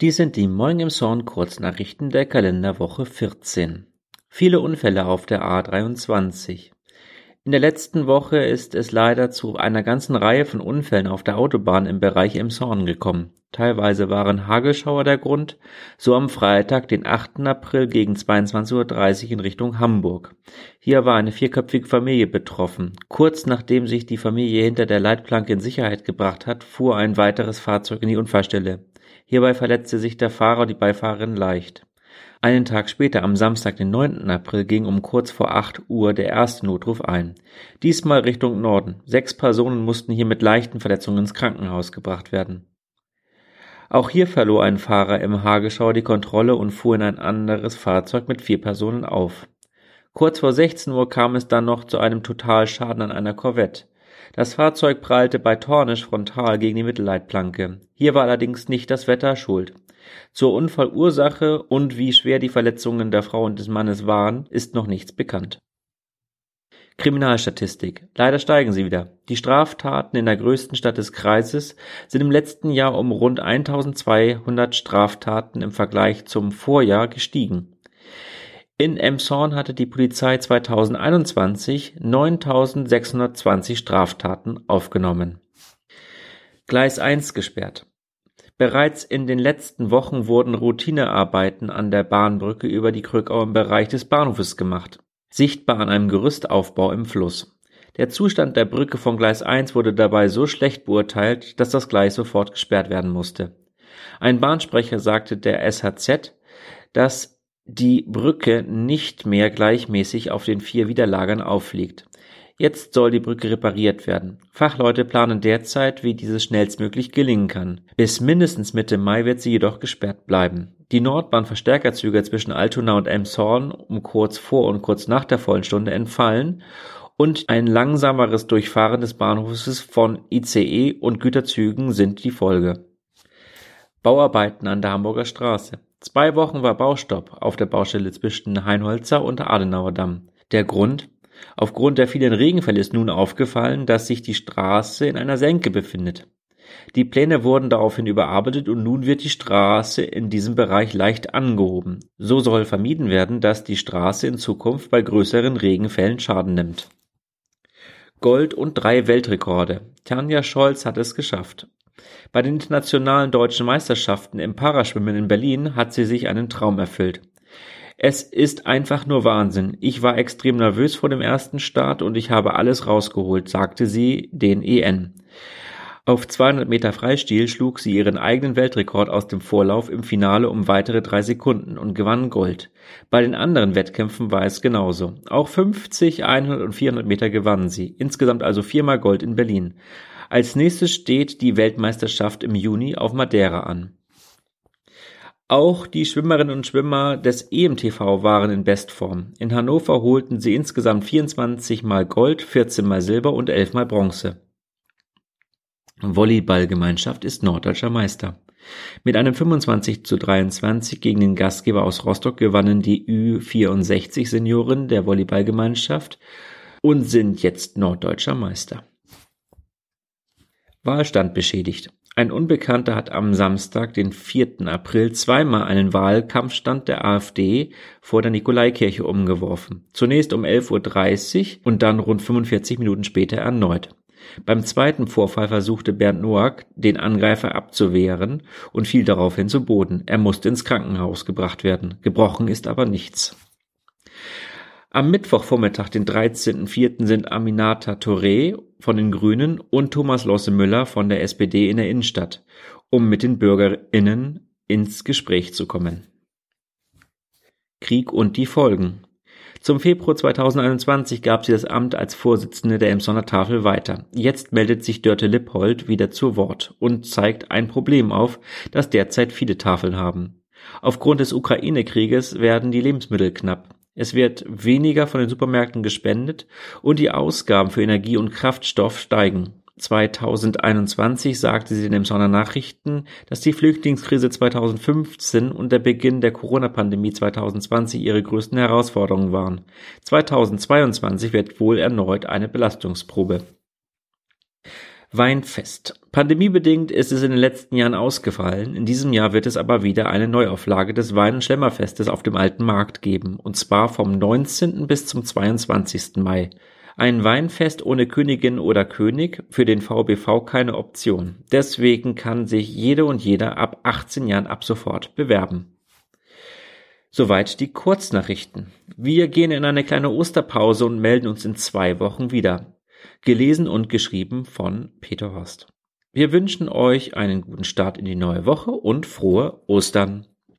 Dies sind die Morgen im Zorn Kurznachrichten der Kalenderwoche 14. Viele Unfälle auf der A23. In der letzten Woche ist es leider zu einer ganzen Reihe von Unfällen auf der Autobahn im Bereich Emshorn gekommen. Teilweise waren Hagelschauer der Grund, so am Freitag, den 8. April gegen 22.30 Uhr in Richtung Hamburg. Hier war eine vierköpfige Familie betroffen. Kurz nachdem sich die Familie hinter der Leitplanke in Sicherheit gebracht hat, fuhr ein weiteres Fahrzeug in die Unfallstelle. Hierbei verletzte sich der Fahrer und die Beifahrerin leicht. Einen Tag später, am Samstag, den 9. April, ging um kurz vor 8 Uhr der erste Notruf ein. Diesmal Richtung Norden. Sechs Personen mussten hier mit leichten Verletzungen ins Krankenhaus gebracht werden. Auch hier verlor ein Fahrer im Hageschau die Kontrolle und fuhr in ein anderes Fahrzeug mit vier Personen auf. Kurz vor 16 Uhr kam es dann noch zu einem Totalschaden an einer Corvette. Das Fahrzeug prallte bei Tornisch frontal gegen die Mittelleitplanke. Hier war allerdings nicht das Wetter schuld. Zur Unfallursache und wie schwer die Verletzungen der Frau und des Mannes waren, ist noch nichts bekannt. Kriminalstatistik. Leider steigen sie wieder. Die Straftaten in der größten Stadt des Kreises sind im letzten Jahr um rund 1200 Straftaten im Vergleich zum Vorjahr gestiegen. In Emshorn hatte die Polizei 2021 9.620 Straftaten aufgenommen. Gleis 1 gesperrt. Bereits in den letzten Wochen wurden Routinearbeiten an der Bahnbrücke über die Krückau im Bereich des Bahnhofes gemacht, sichtbar an einem Gerüstaufbau im Fluss. Der Zustand der Brücke von Gleis 1 wurde dabei so schlecht beurteilt, dass das Gleis sofort gesperrt werden musste. Ein Bahnsprecher sagte der SHZ, dass die Brücke nicht mehr gleichmäßig auf den vier Widerlagern aufliegt. Jetzt soll die Brücke repariert werden. Fachleute planen derzeit, wie dieses schnellstmöglich gelingen kann. Bis mindestens Mitte Mai wird sie jedoch gesperrt bleiben. Die Nordbahn-Verstärkerzüge zwischen Altona und Elmshorn um kurz vor und kurz nach der vollen Stunde entfallen und ein langsameres Durchfahren des Bahnhofes von ICE und Güterzügen sind die Folge. Bauarbeiten an der Hamburger Straße. Zwei Wochen war Baustopp auf der Baustelle zwischen Heinholzer und Adenauer Damm. Der Grund? Aufgrund der vielen Regenfälle ist nun aufgefallen, dass sich die Straße in einer Senke befindet. Die Pläne wurden daraufhin überarbeitet und nun wird die Straße in diesem Bereich leicht angehoben. So soll vermieden werden, dass die Straße in Zukunft bei größeren Regenfällen Schaden nimmt. Gold und drei Weltrekorde. Tanja Scholz hat es geschafft. Bei den internationalen deutschen Meisterschaften im Paraschwimmen in Berlin hat sie sich einen Traum erfüllt. Es ist einfach nur Wahnsinn. Ich war extrem nervös vor dem ersten Start und ich habe alles rausgeholt, sagte sie den EN. Auf 200 Meter Freistil schlug sie ihren eigenen Weltrekord aus dem Vorlauf im Finale um weitere drei Sekunden und gewann Gold. Bei den anderen Wettkämpfen war es genauso. Auch 50, 100 und 400 Meter gewannen sie. Insgesamt also viermal Gold in Berlin. Als nächstes steht die Weltmeisterschaft im Juni auf Madeira an. Auch die Schwimmerinnen und Schwimmer des EMTV waren in Bestform. In Hannover holten sie insgesamt 24 mal Gold, 14 mal Silber und 11 mal Bronze. Volleyballgemeinschaft ist norddeutscher Meister. Mit einem 25 zu 23 gegen den Gastgeber aus Rostock gewannen die Ü64 Senioren der Volleyballgemeinschaft und sind jetzt norddeutscher Meister. Wahlstand beschädigt. Ein Unbekannter hat am Samstag, den 4. April, zweimal einen Wahlkampfstand der AfD vor der Nikolaikirche umgeworfen. Zunächst um 11.30 Uhr und dann rund 45 Minuten später erneut. Beim zweiten Vorfall versuchte Bernd Noack, den Angreifer abzuwehren und fiel daraufhin zu Boden. Er musste ins Krankenhaus gebracht werden. Gebrochen ist aber nichts. Am Mittwochvormittag, den 13.04. sind Aminata Touré von den Grünen und Thomas Losse Müller von der SPD in der Innenstadt, um mit den BürgerInnen ins Gespräch zu kommen. Krieg und die Folgen. Zum Februar 2021 gab sie das Amt als Vorsitzende der Emsonner Tafel weiter. Jetzt meldet sich Dörte Lippold wieder zu Wort und zeigt ein Problem auf, das derzeit viele Tafeln haben. Aufgrund des Ukraine-Krieges werden die Lebensmittel knapp. Es wird weniger von den Supermärkten gespendet und die Ausgaben für Energie und Kraftstoff steigen. 2021 sagte sie in den Emsonner Nachrichten, dass die Flüchtlingskrise 2015 und der Beginn der Corona-Pandemie 2020 ihre größten Herausforderungen waren. 2022 wird wohl erneut eine Belastungsprobe. Weinfest. Pandemiebedingt ist es in den letzten Jahren ausgefallen. In diesem Jahr wird es aber wieder eine Neuauflage des Wein- und Schlemmerfestes auf dem Alten Markt geben. Und zwar vom 19. bis zum 22. Mai. Ein Weinfest ohne Königin oder König für den VBV keine Option. Deswegen kann sich jede und jeder ab 18 Jahren ab sofort bewerben. Soweit die Kurznachrichten. Wir gehen in eine kleine Osterpause und melden uns in zwei Wochen wieder. Gelesen und geschrieben von Peter Horst. Wir wünschen euch einen guten Start in die neue Woche und frohe Ostern.